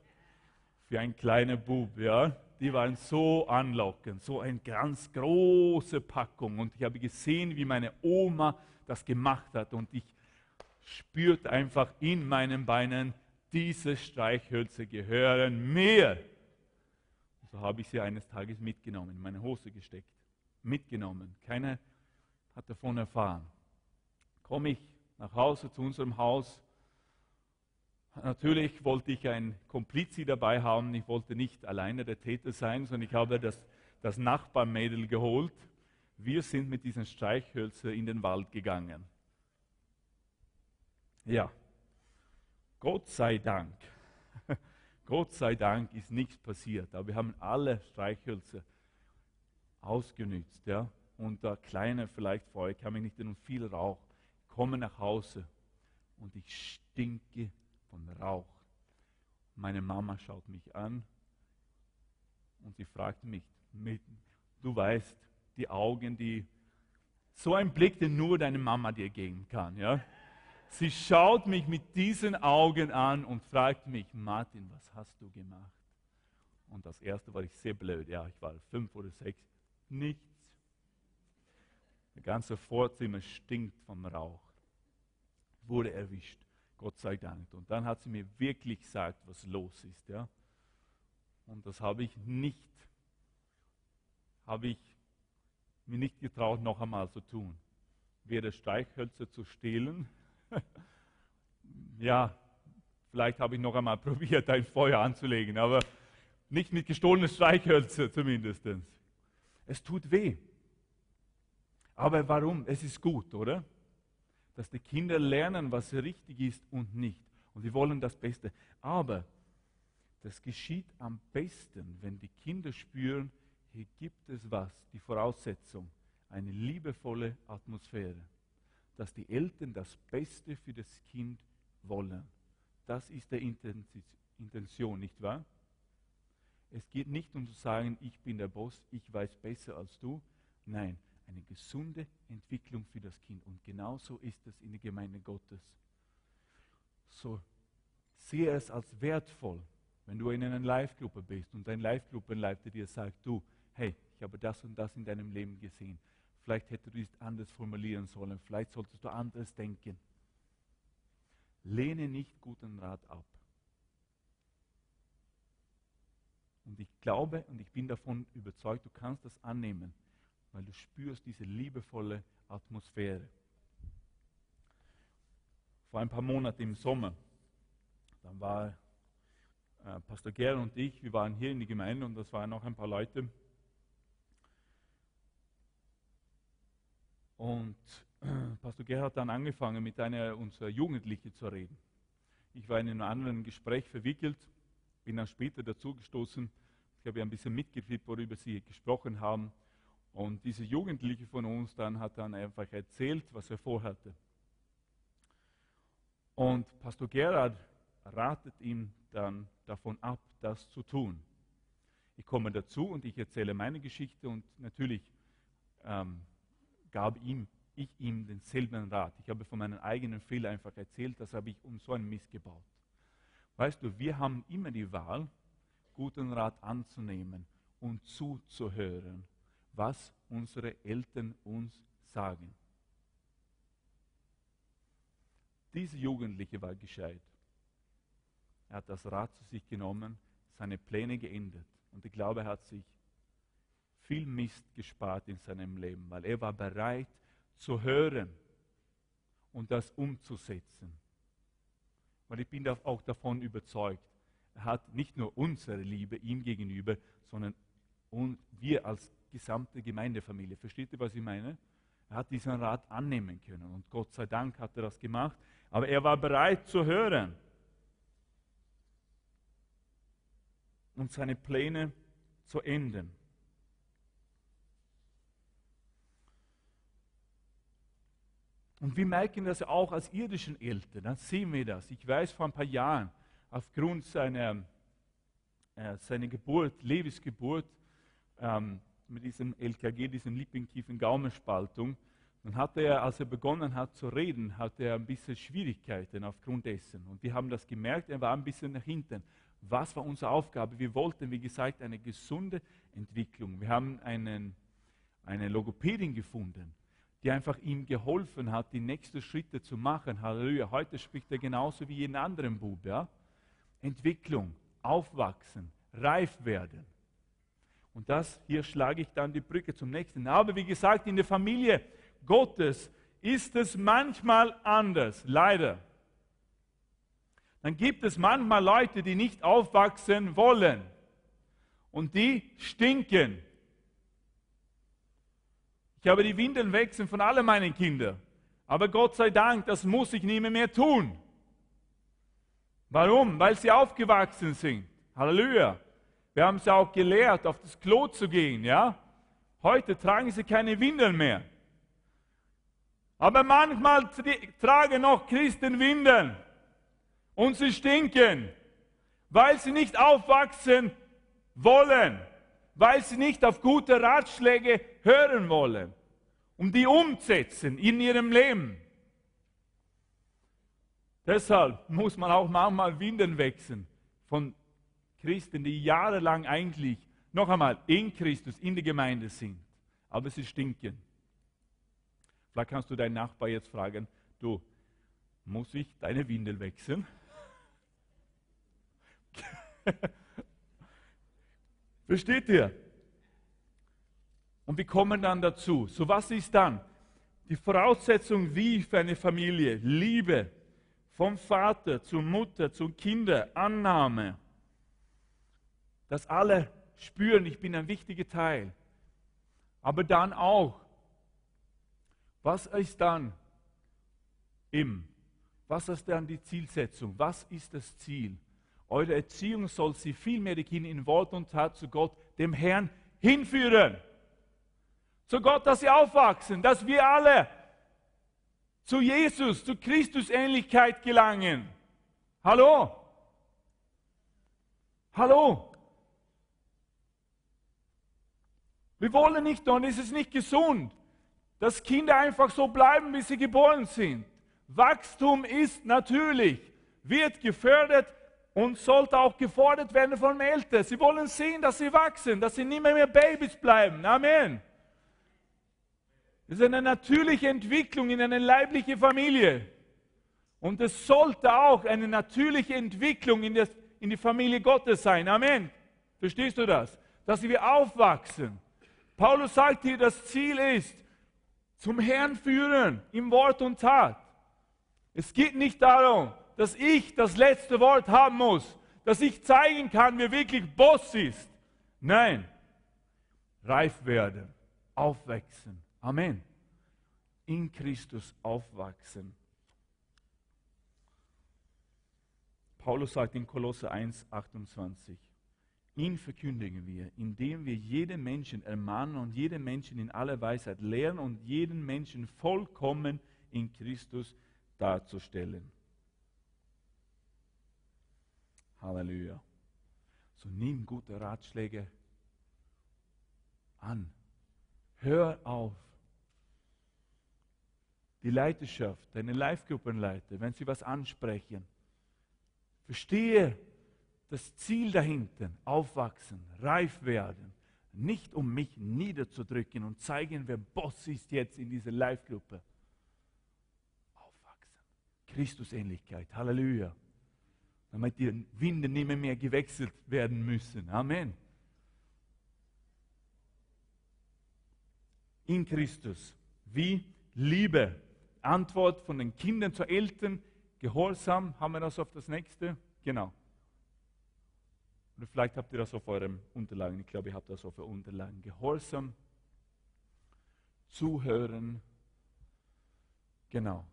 Für einen kleinen Bub, ja. Die waren so anlockend, so eine ganz große Packung. Und ich habe gesehen, wie meine Oma das gemacht hat. Und ich spürte einfach in meinen Beinen, diese Streichhölzer gehören mir. So habe ich sie eines Tages mitgenommen, in meine Hose gesteckt. Mitgenommen. Keiner hat davon erfahren. Komme ich nach Hause zu unserem Haus. Natürlich wollte ich ein Komplizi dabei haben. Ich wollte nicht alleine der Täter sein, sondern ich habe das, das Nachbarmädel geholt. Wir sind mit diesen Streichhölzern in den Wald gegangen. Ja, Gott sei Dank Gott sei Dank ist nichts passiert, aber wir haben alle Streichhölzer ausgenützt. Ja? Und der Kleine vielleicht vor euch, kann mich nicht und viel Rauch. Ich komme nach Hause und ich stinke von Rauch. Meine Mama schaut mich an und sie fragt mich, mit, du weißt, die Augen, die so ein Blick, den nur deine Mama dir geben kann. Ja? Sie schaut mich mit diesen Augen an und fragt mich, Martin, was hast du gemacht? Und das erste war ich sehr blöd. Ja, ich war fünf oder sechs. Nichts. Das ganze Vorzimmer stinkt vom Rauch. Wurde erwischt. Gott sei Dank. Und dann hat sie mir wirklich gesagt, was los ist. Ja? Und das habe ich nicht, habe ich mir nicht getraut, noch einmal zu tun. Weder Streichhölzer zu stehlen. [laughs] ja, vielleicht habe ich noch einmal [laughs] probiert, ein Feuer anzulegen, aber nicht mit gestohlenen Streichhölzer [laughs] zumindest. Es tut weh. Aber warum? Es ist gut, oder? Dass die Kinder lernen, was richtig ist und nicht. Und wir wollen das Beste. Aber das geschieht am besten, wenn die Kinder spüren, hier gibt es was, die Voraussetzung, eine liebevolle Atmosphäre, dass die Eltern das Beste für das Kind wollen. Das ist der Intention, nicht wahr? Es geht nicht um zu sagen, ich bin der Boss, ich weiß besser als du. Nein, eine gesunde Entwicklung für das Kind. Und genauso ist es in der Gemeinde Gottes. So sehe es als wertvoll, wenn du in einer Live-Gruppe bist und dein Live-Gruppenleiter dir sagt, du, hey, ich habe das und das in deinem Leben gesehen. Vielleicht hättest du es anders formulieren sollen. Vielleicht solltest du anders denken. Lehne nicht guten Rat ab. Und ich glaube und ich bin davon überzeugt, du kannst das annehmen, weil du spürst diese liebevolle Atmosphäre. Vor ein paar Monaten im Sommer, dann war äh, Pastor Gerl und ich, wir waren hier in der Gemeinde und das waren noch ein paar Leute. Und äh, Pastor Gerl hat dann angefangen, mit einer unserer Jugendlichen zu reden. Ich war in einem anderen Gespräch verwickelt, bin dann später dazugestoßen. Ich habe ja ein bisschen mitgekriegt, worüber sie gesprochen haben. Und diese Jugendliche von uns dann hat dann einfach erzählt, was er vorhatte. Und Pastor Gerhard ratet ihm dann davon ab, das zu tun. Ich komme dazu und ich erzähle meine Geschichte und natürlich ähm, gab ihm, ich ihm denselben Rat. Ich habe von meinen eigenen Fehlern einfach erzählt, das habe ich um so einen Mist gebaut. Weißt du, wir haben immer die Wahl, guten Rat anzunehmen und zuzuhören, was unsere Eltern uns sagen. Dieser Jugendliche war gescheit. Er hat das Rad zu sich genommen, seine Pläne geändert. Und ich glaube, er hat sich viel Mist gespart in seinem Leben, weil er war bereit zu hören und das umzusetzen. Weil ich bin auch davon überzeugt, er hat nicht nur unsere Liebe ihm gegenüber, sondern wir als gesamte Gemeindefamilie. Versteht ihr, was ich meine? Er hat diesen Rat annehmen können und Gott sei Dank hat er das gemacht. Aber er war bereit zu hören. und seine Pläne zu enden. Und wir merken das auch als irdischen Eltern, dann sehen wir das. Ich weiß vor ein paar Jahren, aufgrund seiner, äh, seiner Geburt, Levis ähm, mit diesem LKG, diesem Lippenkiefen-Gaumenspaltung, dann hatte er, als er begonnen hat zu reden, hatte er ein bisschen Schwierigkeiten aufgrund dessen. Und wir haben das gemerkt, er war ein bisschen nach hinten. Was war unsere Aufgabe? Wir wollten, wie gesagt, eine gesunde Entwicklung. Wir haben einen, eine Logopädin gefunden, die einfach ihm geholfen hat, die nächsten Schritte zu machen. Halleluja. Heute spricht er genauso wie jeden anderen Bub. Ja? Entwicklung, aufwachsen, reif werden. Und das, hier schlage ich dann die Brücke zum nächsten. Aber wie gesagt, in der Familie Gottes ist es manchmal anders, leider dann gibt es manchmal Leute, die nicht aufwachsen wollen und die stinken. Ich habe die Windeln wechseln von allen meinen Kindern. Aber Gott sei Dank, das muss ich mehr, mehr tun. Warum? Weil sie aufgewachsen sind. Halleluja. Wir haben sie auch gelehrt, auf das Klo zu gehen. Ja? Heute tragen sie keine Windeln mehr. Aber manchmal tragen noch Christen Windeln und sie stinken, weil sie nicht aufwachsen wollen, weil sie nicht auf gute Ratschläge hören wollen und die umsetzen in ihrem Leben. Deshalb muss man auch manchmal Winden wechseln von Christen, die jahrelang eigentlich noch einmal in Christus, in der Gemeinde sind, aber sie stinken. Vielleicht kannst du deinen Nachbar jetzt fragen, du, muss ich deine Windel wechseln? [laughs] Versteht ihr? Und wir kommen dann dazu. So was ist dann? Die Voraussetzung wie für eine Familie? Liebe vom Vater zur Mutter, zu Kinder, Annahme. Dass alle spüren, ich bin ein wichtiger Teil. Aber dann auch, was ist dann im? Was ist dann die Zielsetzung? Was ist das Ziel? Eure Erziehung soll sie vielmehr die Kinder in Wort und Tat zu Gott, dem Herrn, hinführen zu Gott, dass sie aufwachsen, dass wir alle zu Jesus, zu Christusähnlichkeit gelangen. Hallo? Hallo? Wir wollen nicht, und es ist nicht gesund, dass Kinder einfach so bleiben, wie sie geboren sind. Wachstum ist natürlich, wird gefördert und sollte auch gefordert werden von Eltern. Sie wollen sehen, dass sie wachsen, dass sie nicht mehr, mehr Babys bleiben. Amen. Das ist eine natürliche Entwicklung in eine leibliche Familie. Und es sollte auch eine natürliche Entwicklung in, das, in die Familie Gottes sein. Amen. Verstehst du das? Dass wir aufwachsen. Paulus sagt hier, das Ziel ist, zum Herrn führen, im Wort und Tat. Es geht nicht darum, dass ich das letzte Wort haben muss, dass ich zeigen kann, wer wirklich Boss ist. Nein, reif werden, aufwachsen, Amen. In Christus aufwachsen. Paulus sagt in Kolosse 1, 28, ihn verkündigen wir, indem wir jeden Menschen ermahnen und jeden Menschen in aller Weisheit lehren und jeden Menschen vollkommen in Christus darzustellen. Halleluja. So nimm gute Ratschläge an. Hör auf, die Leiterschaft, deine Live-Gruppenleiter, wenn sie was ansprechen, verstehe das Ziel dahinter, aufwachsen, reif werden, nicht um mich niederzudrücken und zeigen, wer Boss ist jetzt in dieser Live-Gruppe. Aufwachsen. Christusähnlichkeit, Halleluja. Damit die Winde nicht mehr, mehr gewechselt werden müssen. Amen. In Christus. Wie Liebe Antwort von den Kindern zu Eltern, Gehorsam, haben wir das auf das nächste? Genau. Oder vielleicht habt ihr das auf euren Unterlagen, ich glaube, ihr habt das auf euren Unterlagen. Gehorsam, zuhören, genau.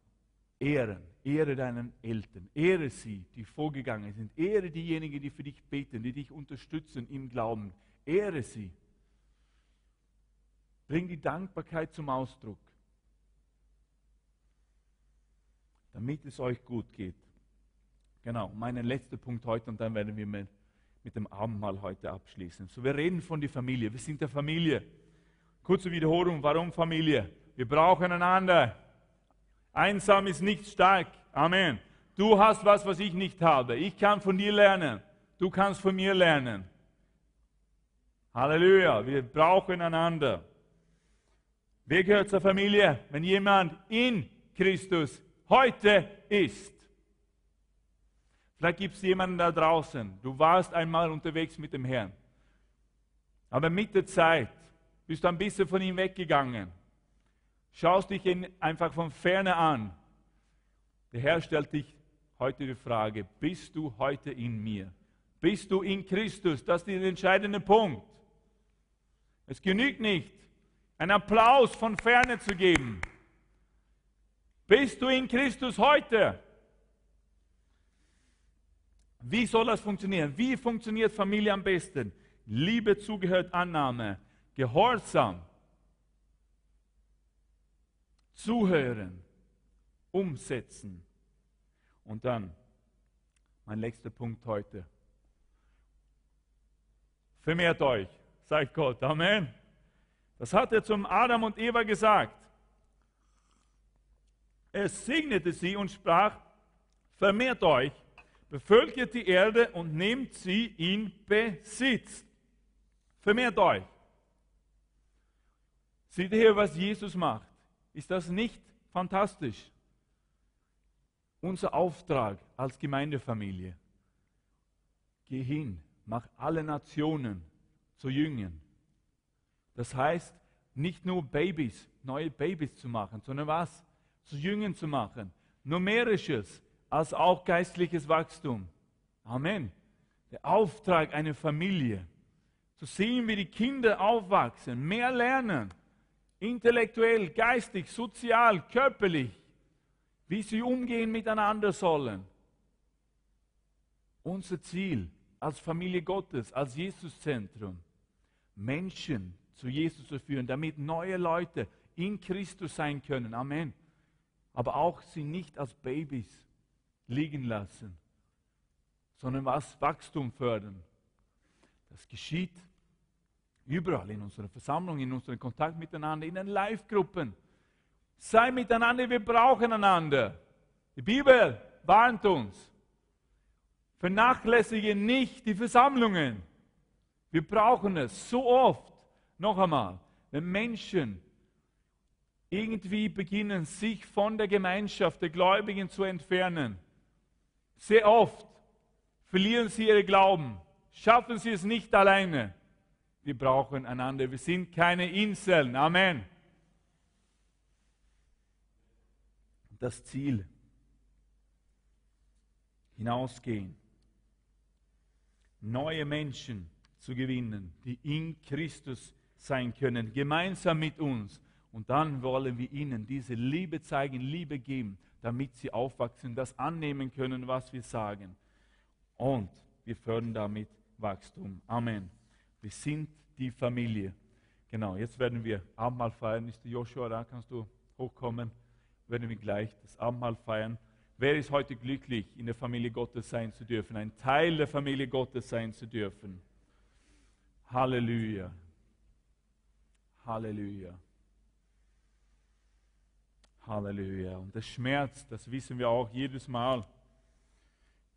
Ehren, ehre deinen Eltern, ehre sie, die vorgegangen sind, ehre diejenigen, die für dich beten, die dich unterstützen im Glauben, ehre sie. Bring die Dankbarkeit zum Ausdruck. Damit es euch gut geht. Genau, mein letzter Punkt heute und dann werden wir mit, dem Abendmahl heute abschließen. So, wir reden von der Familie. Wir sind der Familie. Kurze Wiederholung, warum Familie? Wir brauchen einander. Einsam ist nicht stark. Amen. Du hast was, was ich nicht habe. Ich kann von dir lernen. Du kannst von mir lernen. Halleluja. Wir brauchen einander. Wer gehört zur Familie? Wenn jemand in Christus heute ist. Vielleicht gibt es jemanden da draußen, du warst einmal unterwegs mit dem Herrn, aber mit der Zeit bist du ein bisschen von ihm weggegangen, schaust dich ihn einfach von ferne an. Der Herr stellt dich heute die Frage, bist du heute in mir? Bist du in Christus? Das ist der entscheidende Punkt. Es genügt nicht, einen Applaus von ferne zu geben. Bist du in Christus heute? Wie soll das funktionieren? Wie funktioniert Familie am besten? Liebe zugehört Annahme, Gehorsam, Zuhören, Umsetzen. Und dann mein letzter Punkt heute. Vermehrt euch, sagt Gott. Amen. Das hat er zum Adam und Eva gesagt. Er segnete sie und sprach, vermehrt euch, bevölkert die Erde und nehmt sie in Besitz. Vermehrt euch. Seht ihr hier, was Jesus macht? Ist das nicht fantastisch? unser Auftrag als Gemeindefamilie. Geh hin, mach alle Nationen zu Jüngern. Das heißt, nicht nur Babys, neue Babys zu machen, sondern was? Zu Jüngern zu machen. Numerisches als auch geistliches Wachstum. Amen. Der Auftrag einer Familie. Zu sehen, wie die Kinder aufwachsen, mehr lernen. Intellektuell, geistig, sozial, körperlich. Wie sie umgehen miteinander sollen. Unser Ziel als Familie Gottes, als Jesuszentrum. Menschen zu Jesus zu führen, damit neue Leute in Christus sein können. Amen. Aber auch sie nicht als Babys liegen lassen, sondern was Wachstum fördern. Das geschieht überall in unserer Versammlung, in unserem Kontakt miteinander, in den Live-Gruppen. Sei miteinander, wir brauchen einander. Die Bibel warnt uns. Vernachlässige nicht die Versammlungen. Wir brauchen es so oft. Noch einmal, wenn Menschen irgendwie beginnen, sich von der Gemeinschaft der Gläubigen zu entfernen, sehr oft verlieren sie ihre Glauben, schaffen sie es nicht alleine. Wir brauchen einander. Wir sind keine Inseln. Amen. Das Ziel. Hinausgehen. Neue Menschen zu gewinnen, die in Christus sein können, gemeinsam mit uns. Und dann wollen wir ihnen diese Liebe zeigen, Liebe geben, damit sie aufwachsen, das annehmen können, was wir sagen. Und wir fördern damit Wachstum. Amen. Wir sind die Familie. Genau, jetzt werden wir Abendmahl feiern. Der Joshua da? Kannst du hochkommen? Werden wir gleich das Abendmahl feiern. Wer ist heute glücklich, in der Familie Gottes sein zu dürfen, ein Teil der Familie Gottes sein zu dürfen? Halleluja. Halleluja. Halleluja. Und das Schmerz, das wissen wir auch jedes Mal,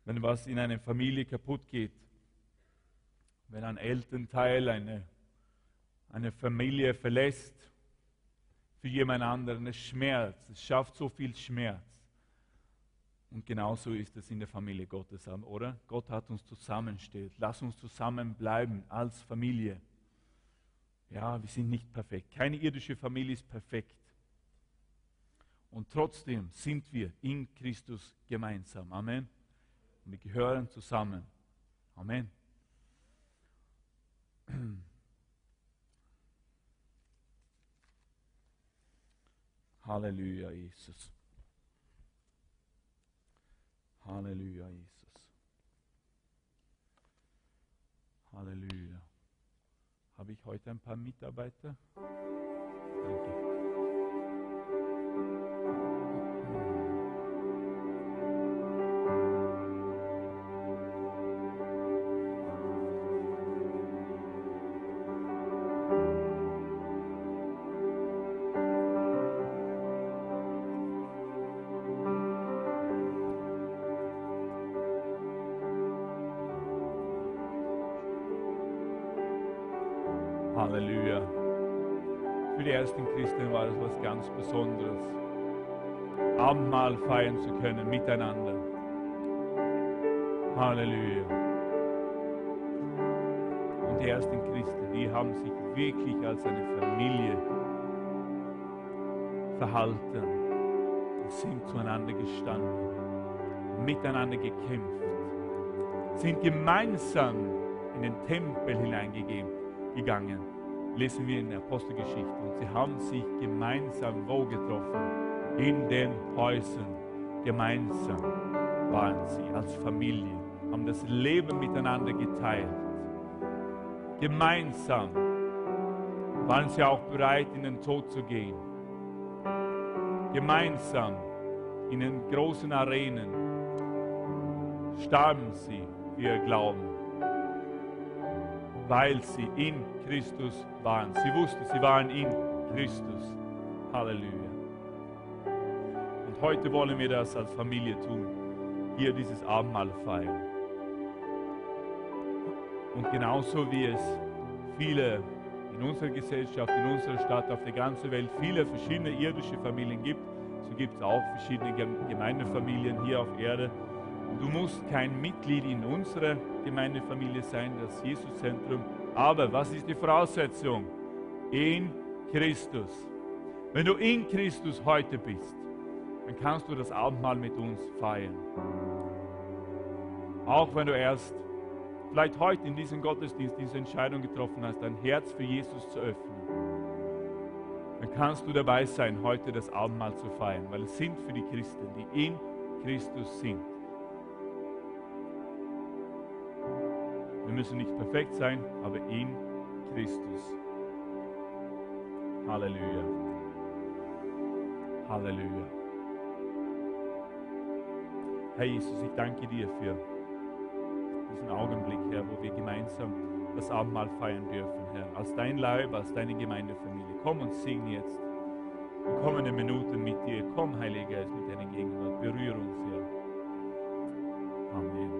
wenn was in einer Familie kaputt geht. Wenn ein Elternteil eine, eine Familie verlässt für jemand anderen, es schmerzt, es schafft so viel Schmerz. Und genauso ist es in der Familie Gottes, oder? Gott hat uns zusammengestellt. Lass uns zusammenbleiben als Familie. Ja, wir sind nicht perfekt. Keine irdische Familie ist perfekt. Und trotzdem sind wir in Christus gemeinsam. Amen. Und wir gehören zusammen. Amen. [clears throat] Halleluja, Jesus. Halleluja, Jesus. Halleluja. Habe ich heute ein paar Mitarbeiter? Danke. Ersten Christen war es was ganz Besonderes, Abendmahl feiern zu können miteinander. Halleluja. Und die ersten Christen, die haben sich wirklich als eine Familie verhalten und sind zueinander gestanden, miteinander gekämpft, sind gemeinsam in den Tempel hineingegeben gegangen, lesen wir in der Apostelgeschichte. Und sie haben sich gemeinsam wo getroffen? In den Häusern. Gemeinsam waren sie als Familie, haben das Leben miteinander geteilt. Gemeinsam waren sie auch bereit, in den Tod zu gehen. Gemeinsam in den großen Arenen starben sie für ihr Glauben weil sie in Christus waren. Sie wussten, sie waren in Christus. Halleluja. Und heute wollen wir das als Familie tun. Hier dieses Abendmahl feiern. Und genauso wie es viele in unserer Gesellschaft, in unserer Stadt, auf der ganzen Welt viele verschiedene irdische Familien gibt, so gibt es auch verschiedene Gemeindefamilien hier auf Erde. Du musst kein Mitglied in unserer Gemeindefamilie sein, das Jesuszentrum. Aber was ist die Voraussetzung? In Christus. Wenn du in Christus heute bist, dann kannst du das Abendmahl mit uns feiern. Auch wenn du erst vielleicht heute in diesem Gottesdienst diese Entscheidung getroffen hast, dein Herz für Jesus zu öffnen, dann kannst du dabei sein, heute das Abendmahl zu feiern, weil es sind für die Christen, die in Christus sind. Wir müssen nicht perfekt sein, aber in Christus. Halleluja. Halleluja. Herr Jesus, ich danke dir für diesen Augenblick, Herr, wo wir gemeinsam das Abendmahl feiern dürfen, Herr. Als dein Leib, als deine Gemeindefamilie. Komm und sing jetzt die kommenden Minuten mit dir. Komm, Heiliger Geist, mit deiner Gegenwart. Berühre uns, Herr. Amen.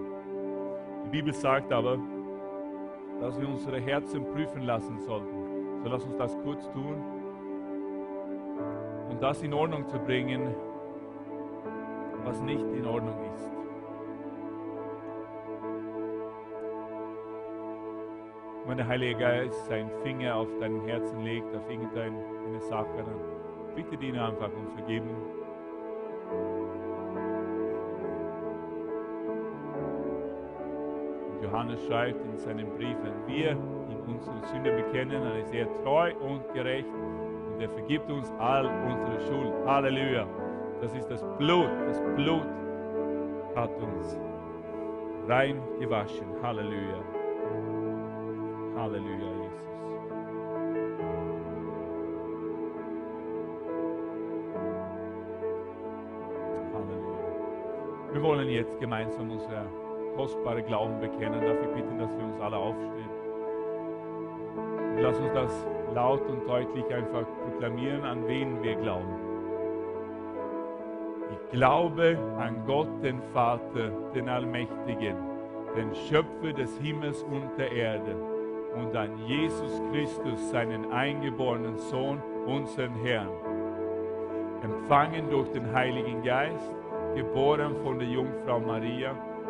Die Bibel sagt aber, dass wir unsere Herzen prüfen lassen sollten. So lass uns das kurz tun und das in Ordnung zu bringen, was nicht in Ordnung ist. Wenn der Heilige Geist seinen Finger auf deinem Herzen legt, auf irgendeine Sache, dann bitte ihn einfach um Vergebung. Johannes schreibt in seinem Brief, wenn wir in unsere Sünde bekennen, dann ist er treu und gerecht und er vergibt uns all unsere Schuld. Halleluja. Das ist das Blut. Das Blut hat uns rein gewaschen. Halleluja. Halleluja, Jesus. Halleluja. Wir wollen jetzt gemeinsam unser kostbare Glauben bekennen. Darf ich bitten, dass wir uns alle aufstehen? Und lass uns das laut und deutlich einfach proklamieren, an wen wir glauben. Ich glaube an Gott, den Vater, den Allmächtigen, den Schöpfer des Himmels und der Erde und an Jesus Christus, seinen eingeborenen Sohn, unseren Herrn. Empfangen durch den Heiligen Geist, geboren von der Jungfrau Maria,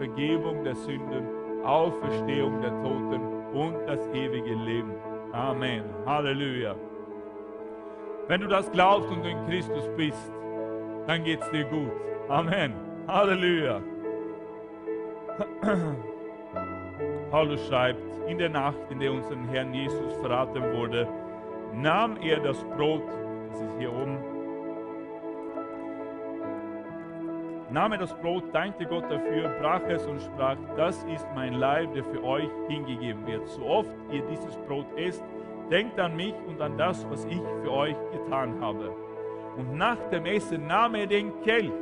Vergebung der Sünden, Auferstehung der Toten und das ewige Leben. Amen. Halleluja. Wenn du das glaubst und in Christus bist, dann geht es dir gut. Amen. Halleluja. [clears throat] Paulus schreibt, in der Nacht, in der unser Herrn Jesus verraten wurde, nahm er das Brot, das ist hier oben, nahm er das Brot, dankte Gott dafür, brach es und sprach, das ist mein Leib, der für euch hingegeben wird. So oft ihr dieses Brot esst, denkt an mich und an das, was ich für euch getan habe. Und nach dem Essen nahm er den Kelch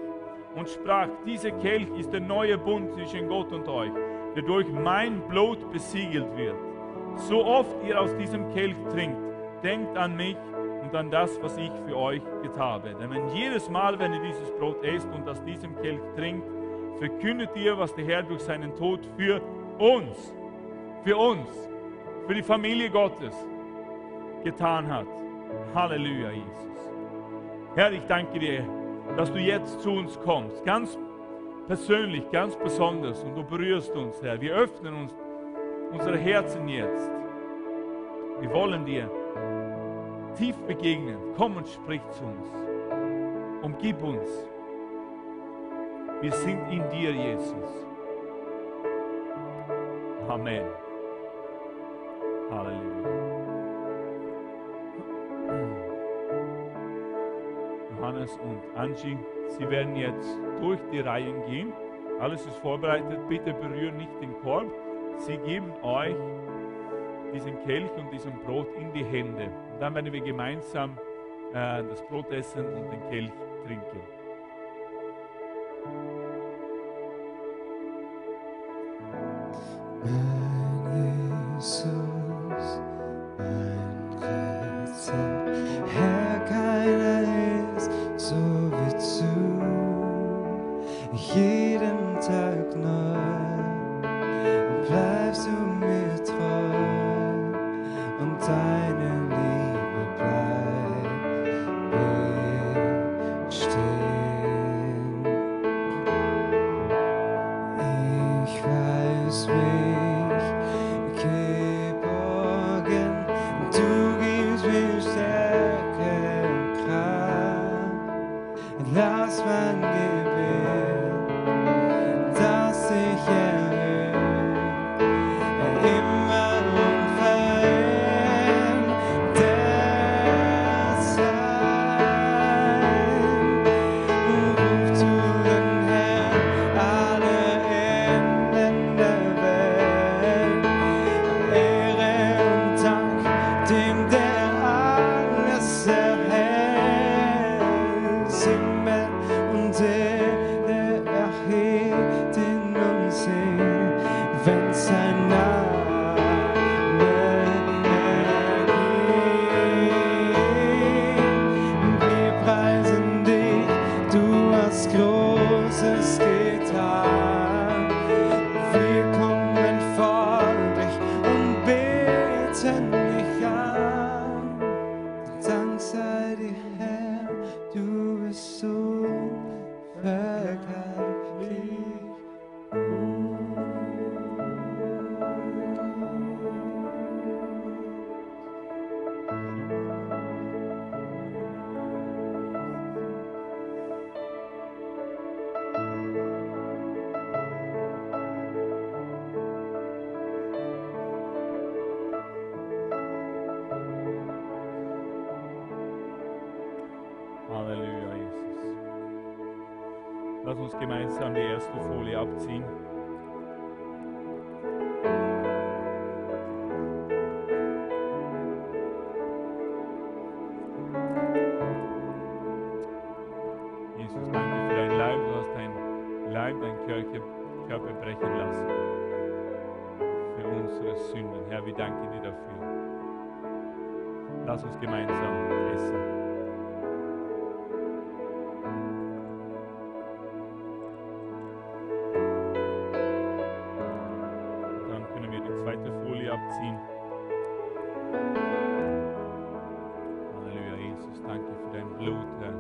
und sprach, dieser Kelch ist der neue Bund zwischen Gott und euch der durch mein Blut besiegelt wird. So oft ihr aus diesem Kelch trinkt, denkt an mich und an das, was ich für euch getan habe. Denn wenn jedes Mal, wenn ihr dieses Brot esst und aus diesem Kelch trinkt, verkündet ihr, was der Herr durch seinen Tod für uns, für uns, für die Familie Gottes getan hat. Halleluja, Jesus. Herr, ich danke dir, dass du jetzt zu uns kommst, ganz persönlich, ganz besonders und du berührst uns, Herr. Wir öffnen uns unsere Herzen jetzt. Wir wollen dir tief begegnen. Komm und sprich zu uns. Umgib uns. Wir sind in dir, Jesus. Amen. Halleluja. Johannes und Angie. Sie werden jetzt durch die Reihen gehen. Alles ist vorbereitet. Bitte berühren nicht den Korb. Sie geben euch diesen Kelch und diesem Brot in die Hände. Und dann werden wir gemeinsam äh, das Brot essen und den Kelch trinken. Äh. zweite Folie abziehen. Halleluja, Jesus, danke für dein Blut, Herr.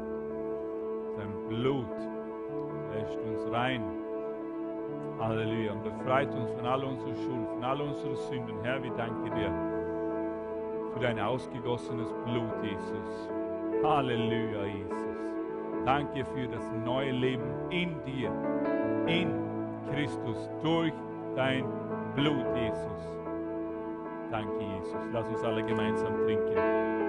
Dein Blut wäscht uns rein. Halleluja, und befreit uns von all unseren Schuld, von all unseren Sünden. Herr, wir danken dir für dein ausgegossenes Blut, Jesus. Halleluja, Jesus. Danke für das neue Leben in dir, in Christus, durch dein Blut. Blut, Jesus. Danke, Jesus. Lass uns alle gemeinsam trinken.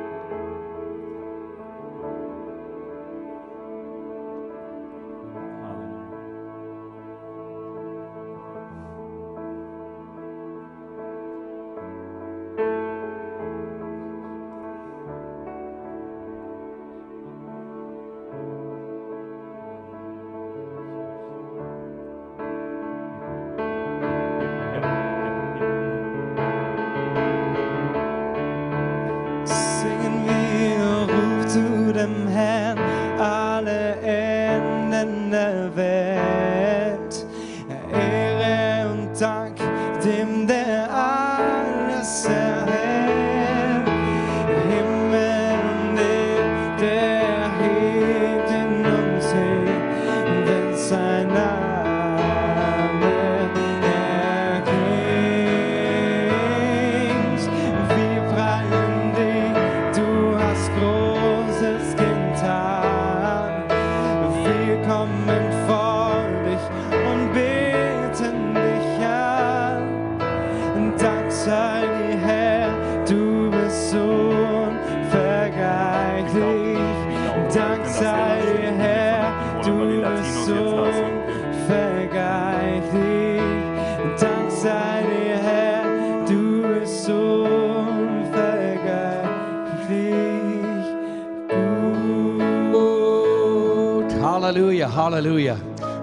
Dank sei dir, Herr, du bist so unvergleichlich. Dank sei dir, Herr, du bist so unvergleichlich. Dank sei dir, Herr, du bist unvergleichlich. Gut. Halleluja, Halleluja.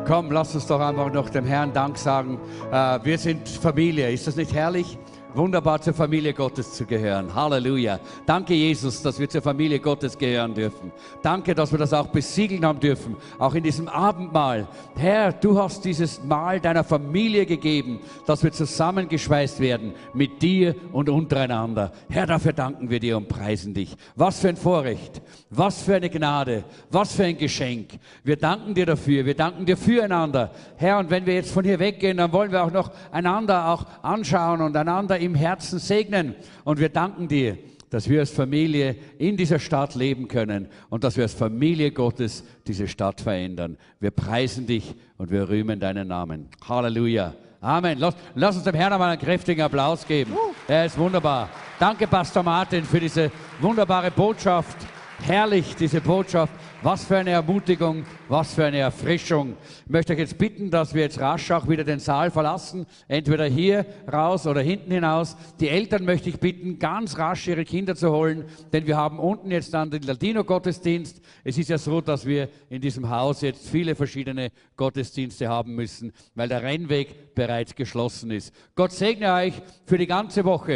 Komm, lass uns doch einfach noch dem Herrn Dank sagen. Äh, wir sind Familie. Ist das nicht herrlich? Wunderbar zur Familie Gottes zu gehören. Halleluja. Danke, Jesus, dass wir zur Familie Gottes gehören dürfen. Danke, dass wir das auch besiegeln haben dürfen, auch in diesem Abendmahl. Herr, du hast dieses Mahl deiner Familie gegeben, dass wir zusammengeschweißt werden mit dir und untereinander. Herr, dafür danken wir dir und preisen dich. Was für ein Vorrecht, was für eine Gnade, was für ein Geschenk. Wir danken dir dafür, wir danken dir füreinander. Herr, und wenn wir jetzt von hier weggehen, dann wollen wir auch noch einander auch anschauen und einander im Herzen segnen. Und wir danken dir, dass wir als Familie in dieser Stadt leben können und dass wir als Familie Gottes diese Stadt verändern. Wir preisen dich und wir rühmen deinen Namen. Halleluja. Amen. Lass, lass uns dem Herrn einmal einen kräftigen Applaus geben. Er ist wunderbar. Danke, Pastor Martin, für diese wunderbare Botschaft. Herrlich, diese Botschaft. Was für eine Ermutigung, was für eine Erfrischung. Ich möchte euch jetzt bitten, dass wir jetzt rasch auch wieder den Saal verlassen, entweder hier raus oder hinten hinaus. Die Eltern möchte ich bitten, ganz rasch ihre Kinder zu holen, denn wir haben unten jetzt dann den Latino-Gottesdienst. Es ist ja so, dass wir in diesem Haus jetzt viele verschiedene Gottesdienste haben müssen, weil der Rennweg bereits geschlossen ist. Gott segne euch für die ganze Woche.